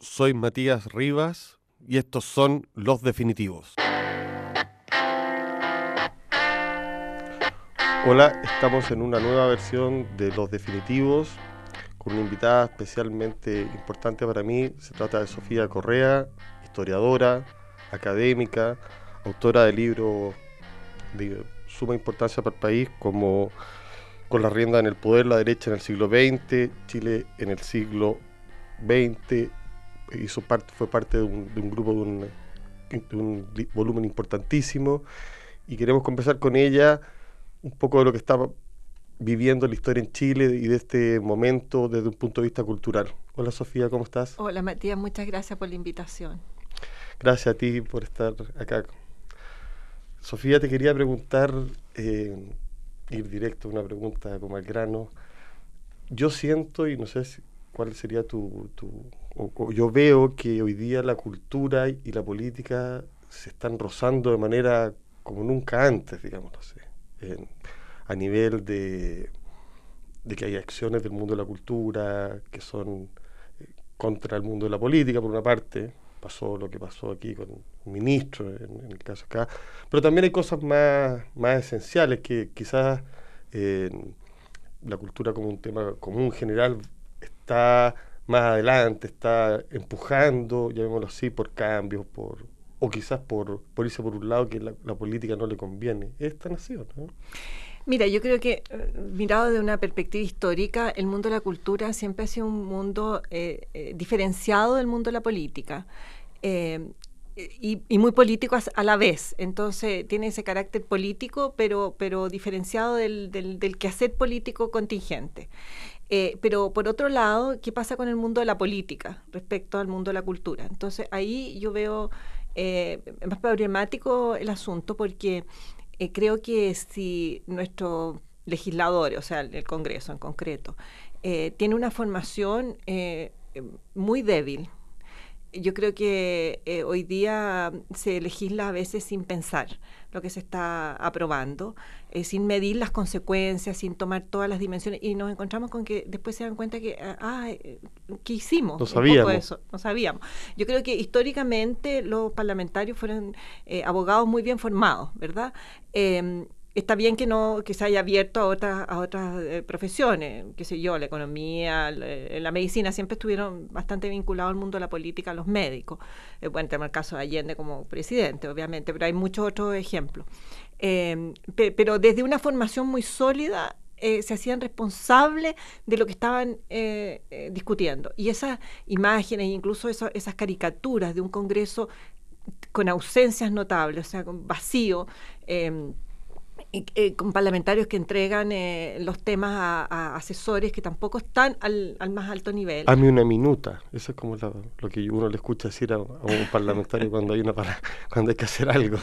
soy Matías Rivas y estos son Los Definitivos. Hola, estamos en una nueva versión de Los Definitivos con una invitada especialmente importante para mí. Se trata de Sofía Correa, historiadora, académica, autora de libros de suma importancia para el país como Con la rienda en el poder, la derecha en el siglo XX, Chile en el siglo XX, hizo parte, fue parte de un, grupo de un, de un, volumen importantísimo y queremos conversar con ella un poco de lo que estaba viviendo la historia en Chile y de este momento desde un punto de vista cultural. Hola Sofía, ¿cómo estás? Hola Matías, muchas gracias por la invitación. Gracias a ti por estar acá. Sofía, te quería preguntar, eh, ir directo a una pregunta como al grano. Yo siento, y no sé cuál sería tu... yo veo que hoy día la cultura y la política se están rozando de manera como nunca antes, digamos, no sé a nivel de, de, que hay acciones del mundo de la cultura que son eh, contra el mundo de la política, por una parte, pasó lo que pasó aquí con un ministro, en, el caso acá, pero también hay cosas más, más esenciales que quizás la cultura como un tema común general está más adelante, está empujando, llamémoslo así, por cambios, por o quizás por, por irse por un lado que la, política no le conviene. Es tan así, ¿no? Mira, yo creo que eh, mirado de una perspectiva histórica, el mundo de la cultura siempre ha sido un mundo eh, eh, diferenciado del mundo de la política. y, muy político a, la vez. Entonces tiene ese carácter político, pero, pero diferenciado del, del, del quehacer político contingente. Pero por otro lado, ¿qué pasa con el mundo de la política respecto al mundo de la cultura? Entonces ahí yo veo más problemático el asunto porque eh, creo que si nuestro legislador, o sea, el Congreso en concreto, eh, tiene una formación eh, muy débil, yo creo que hoy día se legisla a veces sin pensar lo que se está aprobando, sin medir las consecuencias, sin tomar todas las dimensiones, y nos encontramos con que después se dan cuenta que, ah, ¿qué hicimos? No sabíamos. Eso, no sabíamos. Yo creo que históricamente los parlamentarios fueron abogados muy bien formados, ¿verdad? Em, está bien que no que se haya abierto a otras a otras eh, profesiones, qué sé yo, la economía, la, medicina siempre estuvieron bastante vinculados al mundo de la política, los médicos. Eh, bueno, tenemos el caso de Allende como presidente, obviamente, pero hay muchos otros ejemplos. Em, pero desde una formación muy sólida eh, se hacían responsables de lo que estaban discutiendo. Y esas imágenes, incluso esas caricaturas de un Congreso con ausencias notables, o sea, con vacío. Eh, con parlamentarios que entregan eh, los temas a, asesores que tampoco están al, más alto nivel. Hazme una minuta, eso es como lo que uno le escucha decir a, un parlamentario cuando hay una para, cuando hay que hacer algo.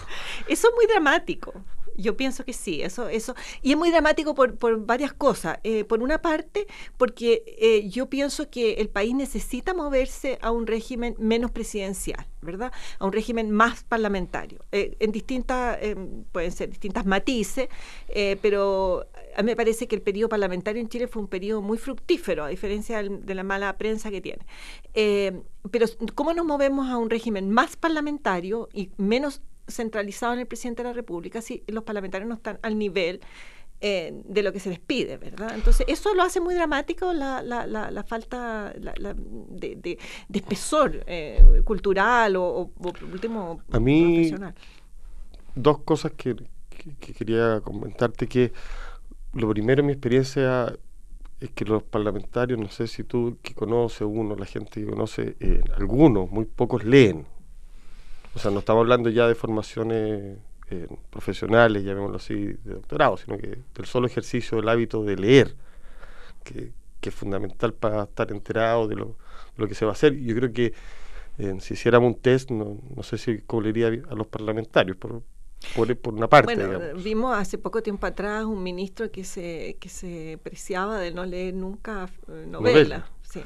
Eso es muy dramático. Yo pienso que sí, eso, eso. Y es muy dramático por, por varias cosas. Eh, por una parte, porque eh, yo pienso que el país necesita moverse a un régimen menos presidencial, ¿verdad? A un régimen más parlamentario. Eh, en distintas, pueden ser distintas matices, pero a mí me parece que el periodo parlamentario en Chile fue un periodo muy fructífero, a diferencia de la mala prensa que tiene. pero, ¿cómo nos movemos a un régimen más parlamentario y menos centralizado en el presidente de la República si los parlamentarios no están al nivel eh, de lo que se les pide, ¿verdad? Entonces, eso lo hace muy dramático la, la, la, falta de, de, espesor eh, cultural o, por último, A mí, profesional. Dos cosas que, quería comentarte, que lo primero en mi experiencia es que los parlamentarios, no sé si tú que conoces uno, la gente que conoce, eh, algunos, muy pocos leen o sea, no estamos hablando ya de formaciones eh, profesionales, llamémoslo así, de doctorado, sino que del solo ejercicio del hábito de leer, que, es fundamental para estar enterado de lo, que se va a hacer. Yo creo que eh, si hiciéramos un test, no, no sé si cobraría a los parlamentarios, por, por, una parte. Bueno, vimos hace poco tiempo atrás un ministro que se, que se preciaba de no leer nunca eh, novela. Sí.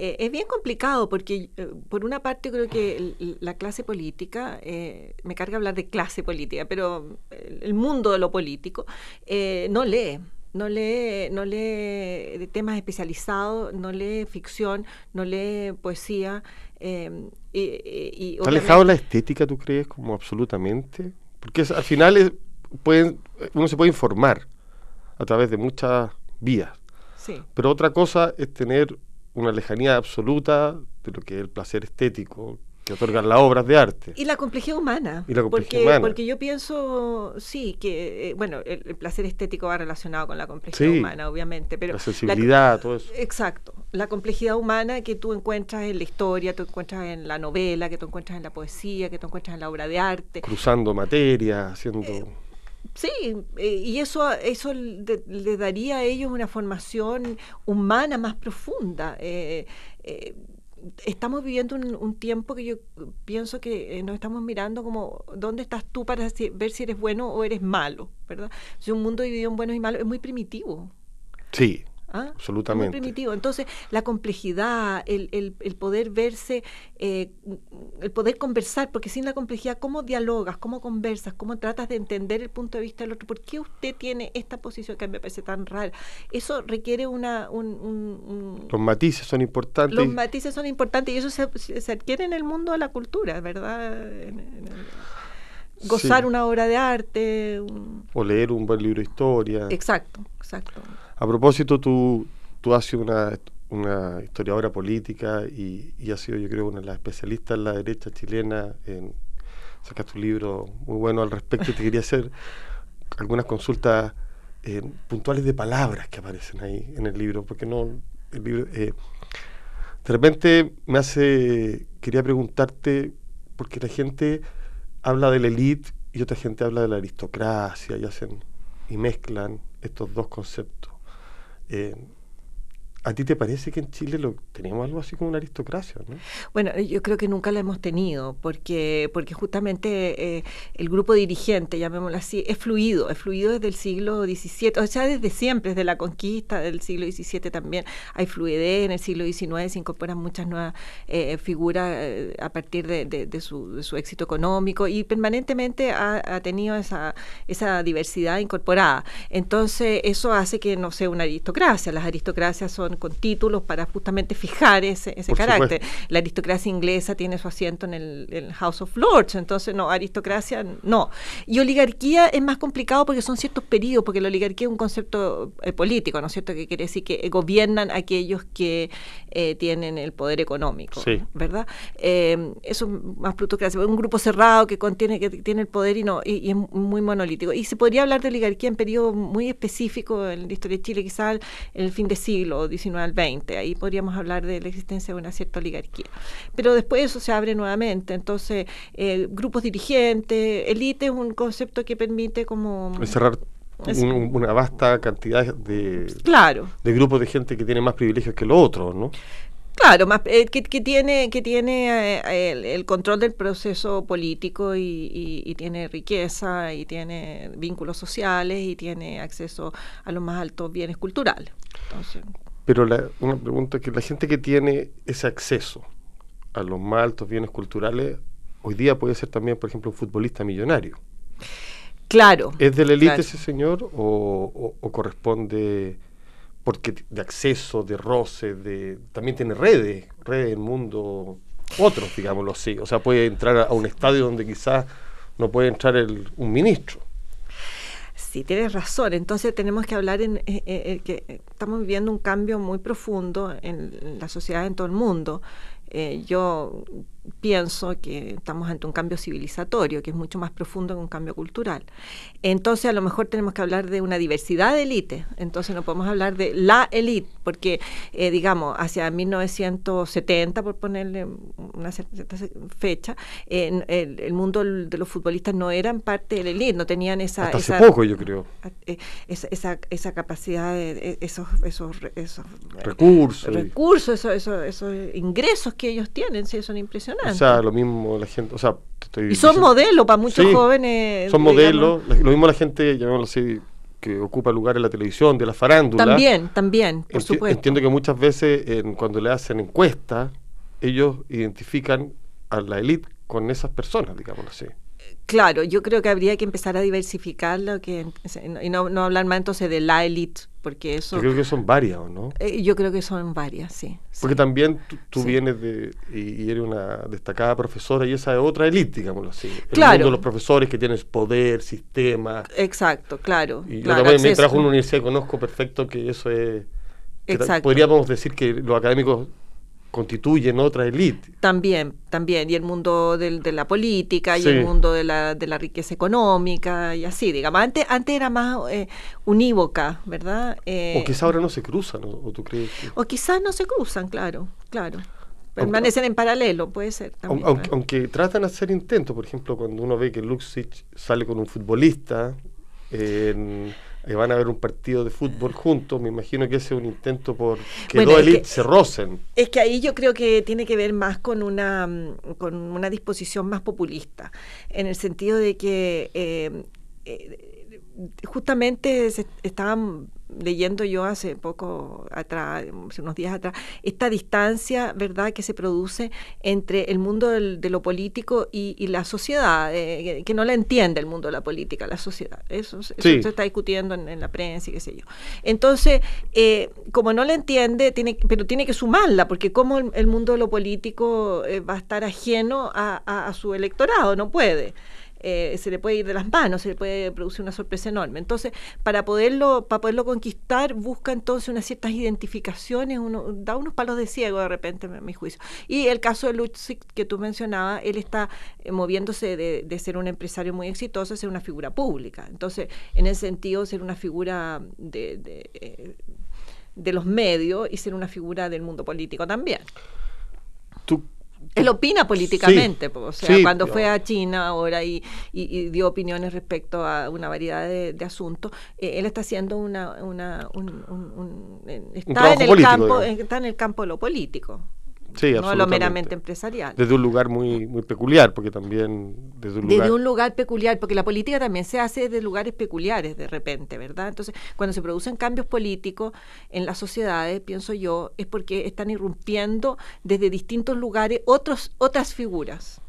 Eh, es bien complicado porque, eh, por una parte, creo que la clase política, eh, me carga hablar de clase política, pero el mundo de lo político no lee. no lee, no lee temas especializados, no lee ficción, no lee poesía. Eh, y, ¿Está alejado la estética, tú crees, como absolutamente? Porque al final pueden, uno se puede informar a través de muchas vías. Sí. Pero otra cosa es tener una lejanía absoluta de lo que es el placer estético, que otorgan las obras de arte. Y la complejidad humana. Y la complejidad porque, humana. Porque yo pienso, sí, que, eh, bueno, el, placer estético va relacionado con la complejidad humana, obviamente. Pero la sensibilidad, todo eso. Exacto. La complejidad humana que tú encuentras en la historia, tú encuentras en la novela, que tú encuentras en la poesía, que tú encuentras en la obra de arte. Cruzando materia, haciendo... Eh, sí, eh, y eso, eso le, daría a ellos una formación humana más profunda. Eh, estamos viviendo un, tiempo que yo pienso que eh, nos estamos mirando como dónde estás tú para ver si eres bueno o eres malo, ¿verdad? Si un mundo dividido en buenos y malos es muy primitivo. Sí, ¿Ah? Absolutamente. muy primitivo. Entonces, la complejidad, el, el, poder verse, eh, el poder conversar, porque sin la complejidad, ¿cómo dialogas? ¿Cómo conversas? ¿Cómo tratas de entender el punto de vista del otro? ¿Por qué usted tiene esta posición que me parece tan rara? Eso requiere una... Un, los matices son importantes. Los matices son importantes y eso se, se adquiere en el mundo de la cultura, ¿verdad? gozar una obra de arte. O leer un buen libro de historia. Exacto, exacto. A propósito, tú, tú has sido una, una historiadora política y, has sido, yo creo, una de las especialistas en la derecha chilena. En, sacaste un libro muy bueno al respecto y te quería hacer algunas consultas eh, puntuales de palabras que aparecen ahí en el libro, porque no, el libro... Eh, de repente me hace, quería preguntarte, porque la gente habla de la élite y otra gente habla de la aristocracia y hacen y mezclan estos dos conceptos. Eh, ¿A ti te parece que en Chile lo tenemos algo así como una aristocracia? ¿no? Bueno, yo creo que nunca la hemos tenido, porque, porque justamente eh, el grupo dirigente, llamémoslo así, es fluido, es fluido desde el siglo XVII, o sea, desde siempre, desde la conquista del siglo XVII también hay fluidez, en el siglo XIX se incorporan muchas nuevas eh, figuras eh, a partir de, su, su, éxito económico y permanentemente ha, ha, tenido esa, esa diversidad incorporada. Entonces, eso hace que no sea una aristocracia, las aristocracias son con títulos para justamente fijar ese, ese carácter. La aristocracia inglesa tiene su asiento en el, House of Lords, entonces no, aristocracia no. Y oligarquía es más complicado porque son ciertos periodos, porque la oligarquía es un concepto eh, político, ¿no es cierto? Que quiere decir que gobiernan aquellos que eh, tienen el poder económico, ¿verdad? Eh, eso es más plutocracia, un grupo cerrado que contiene que tiene el poder y no y, es muy monolítico. Y se podría hablar de oligarquía en periodos muy específicos en la historia de Chile, quizás en el fin de siglo, al 20. Ahí podríamos hablar de la existencia de una cierta oligarquía. Pero después eso se abre nuevamente. Entonces, eh, grupos dirigentes, élite es un concepto que permite como... Cerrar una vasta cantidad de, claro. de grupos de gente que tiene más privilegios que los otros, ¿no? Claro, más, eh, que, tiene, que tiene eh, el, control del proceso político y, tiene riqueza y tiene vínculos sociales y tiene acceso a los más altos bienes culturales. Entonces, pero la, una pregunta es que la gente que tiene ese acceso a los más altos bienes culturales, hoy día puede ser también, por ejemplo, un futbolista millonario. Claro. ¿Es de la élite ese señor o, corresponde porque de acceso, de roce, de también tiene redes, redes del mundo, otros, digámoslo así. O sea, puede entrar a un estadio donde quizás no puede entrar el, un ministro. Sí, tienes razón. Entonces tenemos que hablar en, eh, eh, que estamos viviendo un cambio muy profundo en la sociedad en todo el mundo. Eh, yo pienso que estamos ante un cambio civilizatorio, que es mucho más profundo que un cambio cultural. Entonces, a lo mejor tenemos que hablar de una diversidad de élites. Entonces, no podemos hablar de la élite, porque, eh, digamos, hacia 1970, por ponerle una cierta fecha, el, mundo de los futbolistas no eran parte de la élite, no tenían esa... Hasta hace poco, yo creo. Esa, esa, capacidad, de, esos, esos, esos recursos. Recursos, esos, esos, esos ingresos que ellos tienen, sí, son impresionantes. O sea, lo mismo la gente, o sea, y son modelos para muchos jóvenes. Son modelos, lo mismo la gente, llamémoslo así, que ocupa lugar en la televisión, de la farándula. También, también, por supuesto. Entiendo que muchas veces cuando le hacen encuestas, ellos identifican a la élite con esas personas, digámoslo así. Claro, yo creo que habría que empezar a diversificar lo que y no, no hablar más entonces de la élite, porque eso... Yo creo que son varias, ¿o no? Eh, yo creo que son varias, sí. Porque también tú, vienes de, y, eres una destacada profesora y esa es otra élite, digámoslo así. El claro. mundo de los profesores que tienes poder, sistema. Exacto, claro. Y claro, yo también me trabajo en una universidad y conozco perfecto que eso es... Exacto. Podríamos decir que los académicos constituyen otra élite. También, también, y el mundo de la política, y el mundo de la, de la riqueza económica, y así, digamos. Antes, antes era más eh, unívoca, ¿verdad? Eh, o quizás ahora no se cruzan, ¿o, tú crees? O quizás no se cruzan, claro, claro. Permanecen en paralelo, puede ser. También, aunque, tratan de hacer intentos, por ejemplo, cuando uno ve que Luxich sale con un futbolista, en van a ver un partido de fútbol juntos, me imagino que ese es un intento por que dos élites se rocen. Es que ahí yo creo que tiene que ver más con una, mm, con una disposición más populista, en el sentido de que eh, eh, justamente se estaban leyendo yo hace poco atrás, hace unos días atrás, esta distancia, ¿verdad?, que se produce entre el mundo de lo político y, la sociedad, eh, que no la entiende el mundo de la política, la sociedad. Eso, se está discutiendo en, la prensa y qué sé yo. Entonces, eh, como no la entiende, tiene, pero tiene que sumarla, porque como el, mundo de lo político eh, va a estar ajeno a su electorado, no puede. Eh, se le puede ir de las manos, se le puede producir una sorpresa enorme. Entonces, para poderlo, para poderlo conquistar, busca entonces unas ciertas identificaciones, uno, da unos palos de ciego de repente, a mi juicio. Y el caso de Lutzig que tú mencionabas, él está eh, moviéndose de, ser un empresario muy exitoso a ser una figura pública. Entonces, en ese sentido, ser una figura de, de, eh, de los medios y ser una figura del mundo político también. ¿Tú él opina políticamente, o sea, cuando fue a China ahora y, dio opiniones respecto a una variedad de, asuntos, eh, él está haciendo una, una un, está en el campo, está en el campo de lo político no lo meramente empresarial. Desde un lugar muy, muy peculiar, porque también desde un lugar... Desde un lugar peculiar, porque la política también se hace desde lugares peculiares de repente, ¿verdad? Entonces, cuando se producen cambios políticos en las sociedades, pienso yo, es porque están irrumpiendo desde distintos lugares otros, otras figuras.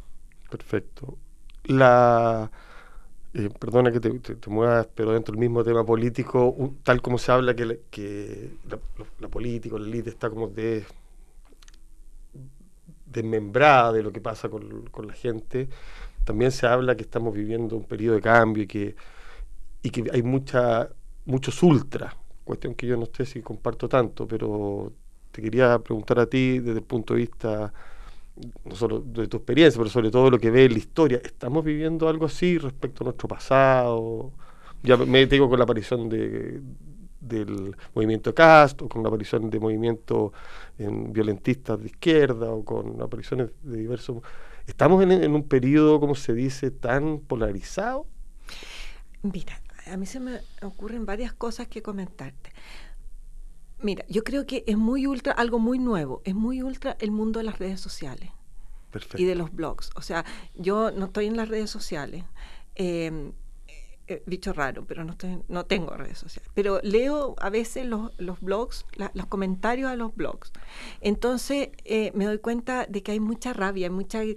Perfecto. La... Eh, perdona que te, muevas, pero dentro del mismo tema político, tal como se habla que, que la, la, política, la élite está como de desmembrada de lo que pasa con, la gente, también se habla que estamos viviendo un periodo de cambio y que, y que hay mucha, muchos ultras, cuestión que yo no sé si comparto tanto, pero te quería preguntar a ti desde el punto de vista no solo de tu experiencia, pero sobre todo lo que ves en la historia, ¿estamos viviendo algo así respecto a nuestro pasado? Ya me digo con la aparición de, del movimiento Cast o con la aparición de movimientos violentistas de izquierda o con apariciones de diversos... ¿Estamos en, un periodo, como se dice, tan polarizado? Mira, a mí se me ocurren varias cosas que comentarte. Mira, yo creo que es muy ultra, algo muy nuevo, es muy ultra el mundo de las redes sociales y de los blogs. O sea, yo no estoy en las redes sociales. Eh, eh, dicho raro, pero no, no tengo redes sociales. Pero leo a veces los, blogs, los comentarios a los blogs. Entonces eh, me doy cuenta de que hay mucha rabia, mucha eh,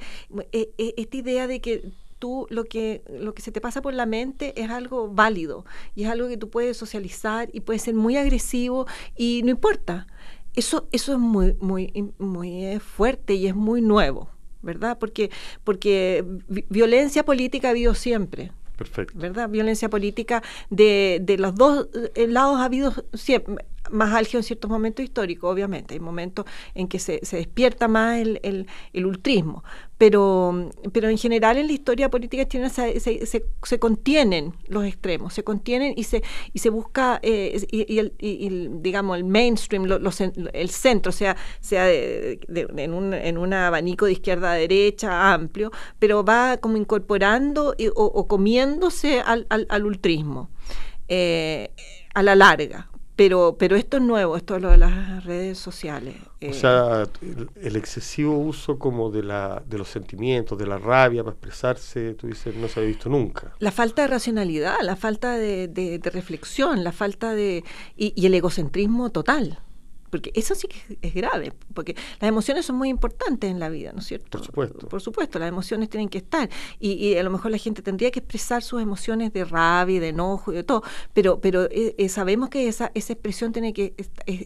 esta idea de que tú lo que, lo que se te pasa por la mente es algo válido y es algo que tú puedes socializar y puede ser muy agresivo y no importa. Eso, eso es muy, muy, muy fuerte y es muy nuevo, ¿verdad? Porque, porque violencia política ha habido siempre Perfecto. ¿Verdad? Violencia política de, de los dos eh, lados ha habido siempre, más álgido en ciertos momentos históricos, obviamente. Hay momentos en que se, se despierta más el, ultrismo. Pero, pero en general en la historia política chilena se, se, se, contienen los extremos, se contienen y se, y se busca, eh, y, el, y, digamos, el mainstream, el centro, o sea, sea en, un, en un abanico de izquierda a derecha amplio, pero va como incorporando o, comiéndose al, al, al ultrismo. Eh, a la larga, pero, pero esto es nuevo, esto es lo de las redes sociales. O eh. sea, el, excesivo uso como de, la, de los sentimientos, de la rabia para expresarse, tú dices, no se ha visto nunca. La falta de racionalidad, la falta de, de, reflexión, la falta de... Y, y, el egocentrismo total, porque eso sí que es grave, porque las emociones son muy importantes en la vida, ¿no es cierto? Por supuesto. Por supuesto, las emociones tienen que estar y, a lo mejor la gente tendría que expresar sus emociones de rabia, de enojo y de todo, pero, pero eh, eh, sabemos que esa, esa expresión tiene que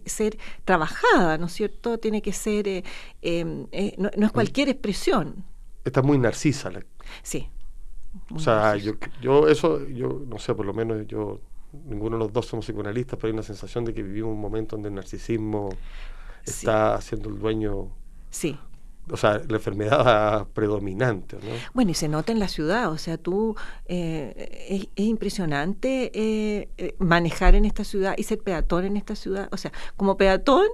ser trabajada, ¿no es cierto? Tiene que ser, eh, em, no, es cualquier expresión. Está muy narcisa. La... Sí. O sea, yo, yo eso, yo no sé, por lo menos yo ninguno de los dos somos psicoanalistas, pero hay una sensación de que vivimos un momento donde el narcisismo está siendo el dueño. Sí. O sea, la enfermedad predominante, ¿no? Bueno, y se nota en la ciudad, o sea, tú, eh, es, impresionante eh, eh, manejar en esta ciudad y ser peatón en esta ciudad. O sea, como peatón,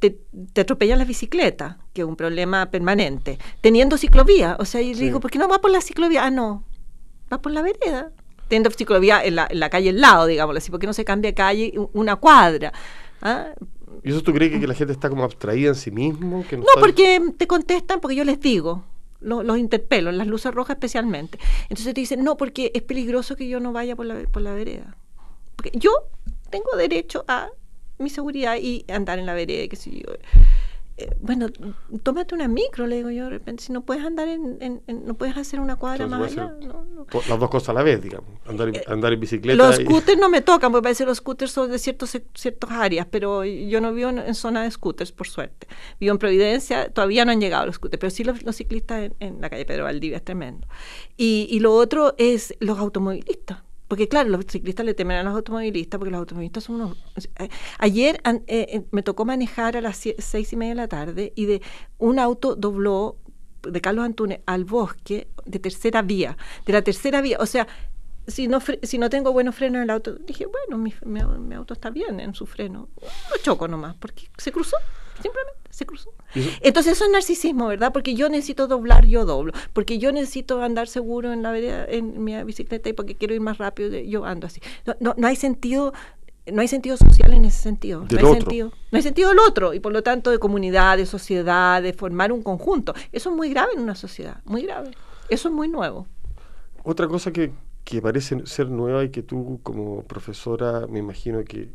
te, te, atropellan las bicicletas, que es un problema permanente, teniendo ciclovía. O sea, y digo, ¿por qué no va por la ciclovía? Ah, no, va por la vereda teniendo ciclovía en la, en la calle al lado, digamos así, porque no se cambia calle una cuadra. ¿ah? ¿Y eso tú crees que, la gente está como abstraída en sí mismo? no, porque te contestan, porque yo les digo, los interpelo, en las luces rojas especialmente. Entonces te dicen, no, porque es peligroso que yo no vaya por la, por la vereda. Porque yo tengo derecho a mi seguridad y andar en la vereda, que si yo eh, bueno, tómate una micro, le digo yo de repente, si no puedes andar en, no puedes hacer una cuadra más allá. Las dos cosas a la vez, digamos, andar, eh, andar en bicicleta. Los scooters no me tocan, porque parece que los scooters son de ciertos, ciertas áreas, pero yo no vivo en, zona de scooters, por suerte. Vivo en Providencia, todavía no han llegado los scooters, pero sí los, ciclistas en, la calle Pedro Valdivia, es tremendo. Y, y lo otro es los automovilistas porque claro, los ciclistas le temen a los automovilistas porque los automovilistas son unos... Ayer eh, eh, me tocó manejar a las seis y media de la tarde y de un auto dobló de Carlos Antunes al bosque de tercera vía, de la tercera vía, o sea, si no, si no tengo buenos frenos en el auto, dije, bueno, mi, mi, auto está bien en su freno, no choco nomás, porque se cruzó, simplemente se cruzó. Entonces eso es narcisismo, ¿verdad? Porque yo necesito doblar, yo doblo. Porque yo necesito andar seguro en la vereda, en mi bicicleta y porque quiero ir más rápido, yo ando así. No, no, hay sentido no hay sentido social en ese sentido. no hay sentido, no hay sentido del otro y por lo tanto de comunidad, de sociedad, de formar un conjunto. Eso es muy grave en una sociedad, muy grave. Eso es muy nuevo. Otra cosa que, que parece ser nueva y que tú como profesora me imagino que,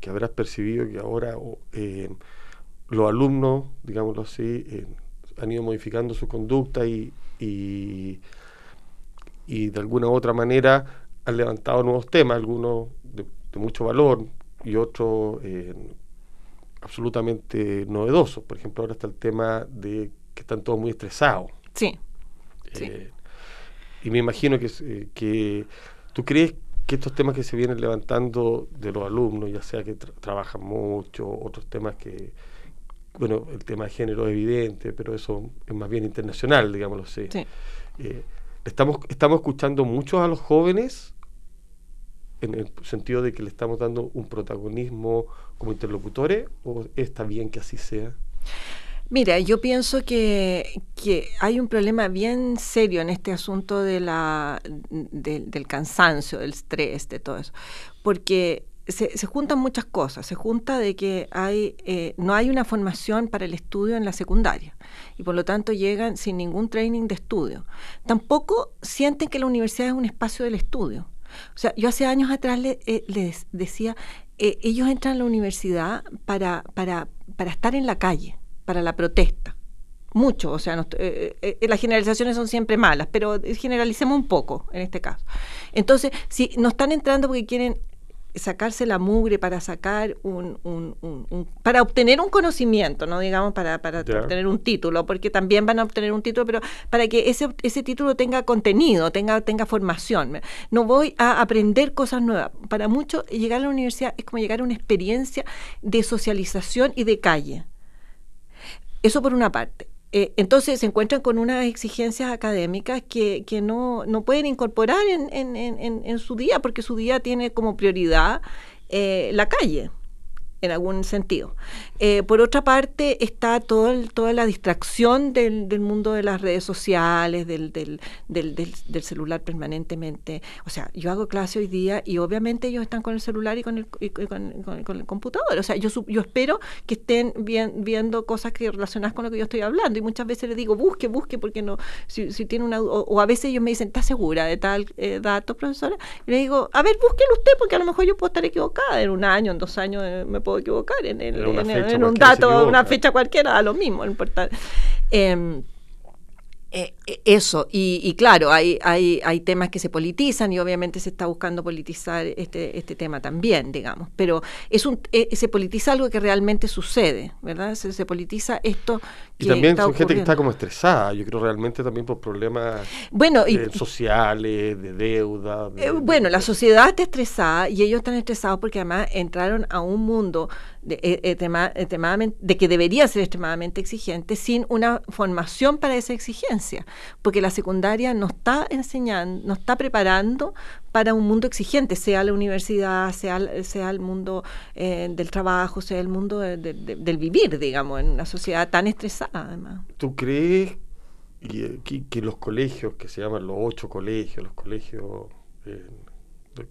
que habrás percibido que ahora eh, los alumnos, digámoslo así, eh, han ido modificando su conducta y, y, de alguna u otra manera han levantado nuevos temas, algunos de, mucho valor y otros eh, absolutamente novedosos. Por ejemplo, ahora está el tema de que están todos muy estresados. Sí. Eh, y me imagino que, que tú crees que estos temas que se vienen levantando de los alumnos, ya sea que trabajan mucho, otros temas que, bueno, el tema de género es evidente, pero eso es más bien internacional, digámoslo así. Eh, estamos, estamos escuchando mucho a los jóvenes en el sentido de que le estamos dando un protagonismo como interlocutores o está bien que así sea? Mira, yo pienso que, que hay un problema bien serio en este asunto de la, del cansancio, del estrés, de todo eso, porque se, juntan muchas cosas. Se junta de que hay, eh, no hay una formación para el estudio en la secundaria y por lo tanto llegan sin ningún training de estudio. Tampoco sienten que la universidad es un espacio del estudio. O sea, yo hace años atrás eh, les decía, eh, ellos entran a la universidad para, para, para estar en la calle, para la protesta mucho, o sea, las generalizaciones son siempre malas, pero generalicemos un poco en este caso. Entonces, si no están entrando porque quieren sacarse la mugre para sacar un, un, para obtener un conocimiento, no digamos para, para obtener un título, porque también van a obtener un título, pero para que ese, ese título tenga contenido, tenga, tenga formación. No voy a aprender cosas nuevas. Para muchos llegar a la universidad es como llegar a una experiencia de socialización y de calle. Eso por una parte. Eh, entonces se encuentran con unas exigencias académicas que, que no, no, pueden incorporar en, en, en, en, su día, porque su día tiene como prioridad eh, la calle en algún sentido. Eh, por otra parte, está todo toda la distracción del, del, mundo de las redes sociales, del, del, del, celular permanentemente. O sea, yo hago clase hoy día y obviamente ellos están con el celular y con el, con, el computador. O sea, yo, yo espero que estén viendo cosas que relacionadas con lo que yo estoy hablando y muchas veces les digo, busque, busque, porque no, si, si tiene una o, a veces ellos me dicen, ¿estás segura de tal eh, dato, profesora? Y le digo, a ver, búsquelo usted, porque a lo mejor yo puedo estar equivocada en un año, en dos años, eh, me puedo puedo equivocar en, un dato, una fecha cualquiera, a lo mismo, importante. Em, eh, eh, eso, y, claro, hay, hay, hay temas que se politizan y obviamente se está buscando politizar este, este tema también, digamos, pero es un, eh, se politiza algo que realmente sucede, ¿verdad? Se, politiza esto que Y también son gente que está como estresada, yo creo realmente también por problemas bueno, sociales, de deuda. bueno, la sociedad está estresada y ellos están estresados porque además entraron a un mundo de, extremadamente, de que debería ser extremadamente exigente sin una formación para esa exigencia, porque la secundaria no está enseñando, no está preparando para un mundo exigente, sea la universidad, sea, sea el mundo eh, del trabajo, sea el mundo del vivir, digamos, en una sociedad tan estresada además. ¿Tú crees eh, que, los colegios, que se llaman los ocho colegios, los colegios eh,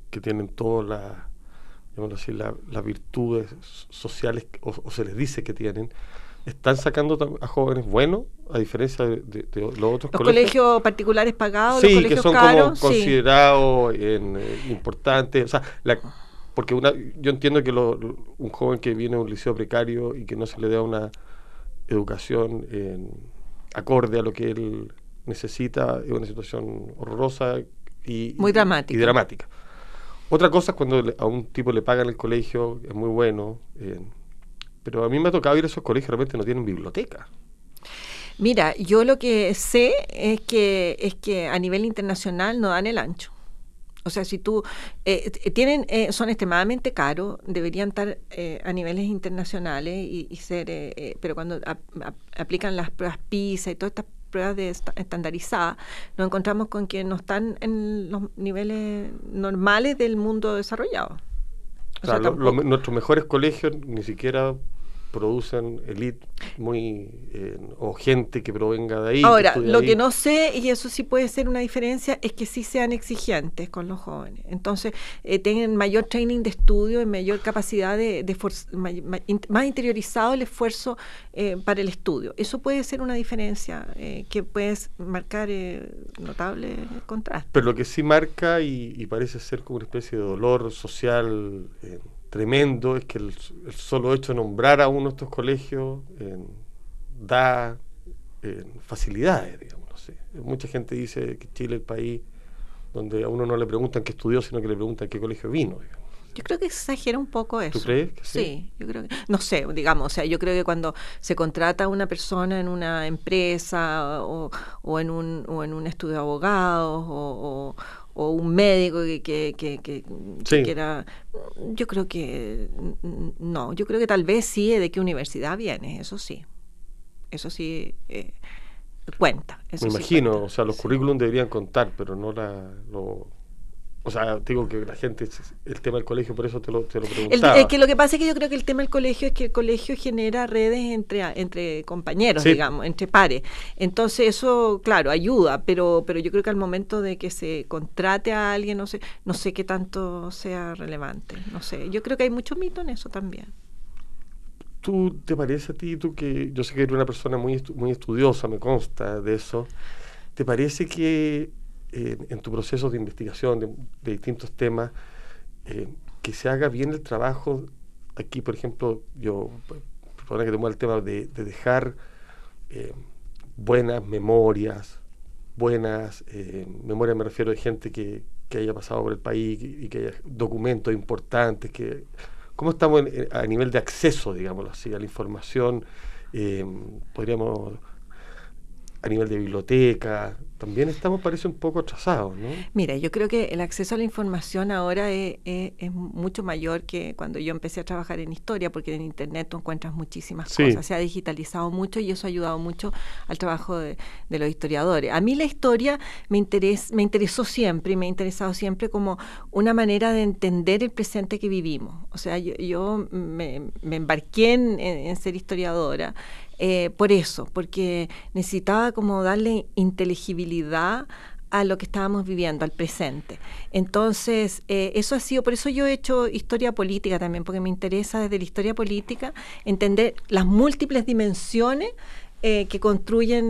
que tienen todas las así, las virtudes sociales, o, se les dice que tienen, están sacando a jóvenes buenos, a diferencia de, los otros los colegios. particulares pagados, sí, que son como considerados en, eh, importantes. O sea, porque una, yo entiendo que un joven que viene a un liceo precario y que no se le da una educación acorde a lo que él necesita es una situación horrorosa y, Muy dramática. y dramática. Otra cosa es cuando a un tipo le pagan el colegio, es muy bueno, eh, pero a mí me ha tocado ir a esos colegios, realmente no tienen biblioteca. Mira, yo lo que sé es que, es que a nivel internacional no dan el ancho. O sea, si tú eh, tienen, eh, son extremadamente caros, deberían estar a niveles internacionales y, ser, pero cuando aplican las pruebas PISA y todas estas pruebas de estandarizadas, nos encontramos con que no están en los niveles normales del mundo desarrollado. O, sea, nuestros mejores colegios ni siquiera producen elite muy eh, o gente que provenga de ahí. Ahora, lo que no sé, y eso sí puede ser una diferencia, es que sí sean exigentes con los jóvenes. Entonces, eh, tengan mayor training de estudio y mayor capacidad de, más interiorizado el esfuerzo eh, para el estudio. Eso puede ser una diferencia que puede marcar notable contraste. Pero lo que sí marca y, y, parece ser como una especie de dolor social tremendo es que el, solo hecho de nombrar a uno de estos colegios eh, da eh, facilidades, digamos. No sé. Mucha gente dice que Chile es el país donde a uno no le preguntan qué estudió, sino que le preguntan qué colegio vino. Yo creo que exagera un poco eso. ¿Tú crees que sí? sí? yo creo que, no sé, digamos, o sea, yo creo que cuando se contrata a una persona en una empresa o, o en, un, o en un estudio de abogados o, o un médico que, que, que, que, quiera... Yo creo que no, yo creo que tal vez sí de qué universidad viene, eso sí. Eso sí eh, cuenta. Me imagino, o sea, los currículums deberían contar, pero no la, lo, o sea, digo que la gente, el tema del colegio, por eso te lo, te lo preguntaba. que lo que pasa es que yo creo que el tema del colegio es que el colegio genera redes entre, entre compañeros, digamos, entre pares. Entonces eso, claro, ayuda, pero, pero yo creo que al momento de que se contrate a alguien, no sé, no sé qué tanto sea relevante. No sé, yo creo que hay mucho mito en eso también. ¿Tú te parece a ti, tú que yo sé que eres una persona muy, muy estudiosa, me consta de eso, ¿te parece que en tu proceso de investigación de, distintos temas, eh, que se haga bien el trabajo. Aquí, por ejemplo, yo, perdona que tomo el tema de, dejar eh, buenas memorias, buenas eh, memorias, me refiero a gente que, haya pasado por el país y, que haya documentos importantes, que cómo estamos a nivel de acceso, digámoslo así, a la información, podríamos a nivel de biblioteca, también estamos, parece, un poco atrasados, ¿no? Mira, yo creo que el acceso a la información ahora es, mucho mayor que cuando yo empecé a trabajar en historia, porque en Internet tú encuentras muchísimas cosas, se ha digitalizado mucho y eso ha ayudado mucho al trabajo de, los historiadores. A mí la historia me, interes, me interesó siempre y me ha interesado siempre como una manera de entender el presente que vivimos. O sea, yo, me, embarqué en ser historiadora eh, por eso, porque necesitaba como darle inteligibilidad a lo que estábamos viviendo, al presente. Entonces, eh, eso ha sido, por eso yo he hecho historia política también, porque me interesa desde la historia política entender las múltiples dimensiones eh, que construyen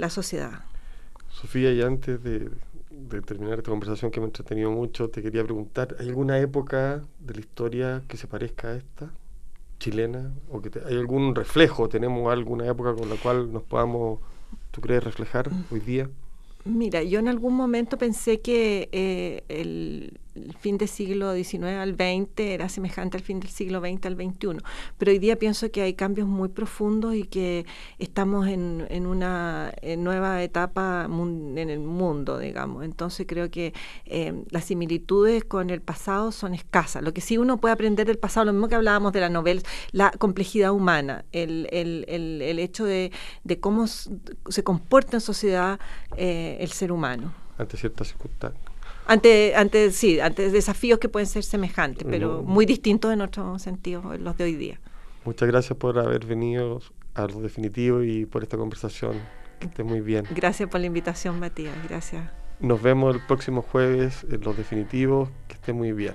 la sociedad. Sofía, y antes de, de, terminar esta conversación que me ha entretenido mucho, te quería preguntar, ¿hay alguna época de la historia que se parezca a esta? Chilena? ¿O que hay algún reflejo? ¿Tenemos alguna época con la cual nos podamos, tú crees, reflejar hoy día? Mira, yo en algún momento pensé que eh, el, fin del siglo XIX al XX era semejante al fin del siglo XX al XXI, pero hoy día pienso que hay cambios muy profundos y que estamos en, en una nueva etapa en el mundo, digamos. Entonces creo que eh, las similitudes con el pasado son escasas. Lo que sí uno puede aprender del pasado, lo mismo que hablábamos de la novela, la complejidad humana, el, el, el, el hecho de, de, cómo se comporta en sociedad eh, el ser humano. Ante ciertas circunstancias ante, ante, sí, ante desafíos que pueden ser semejantes, pero muy distintos en otros sentidos, los de hoy día. Muchas gracias por haber venido a lo definitivo y por esta conversación. Que esté muy bien. Gracias por la invitación, Matías. Gracias. Nos vemos el próximo jueves en los definitivos. Que esté muy bien.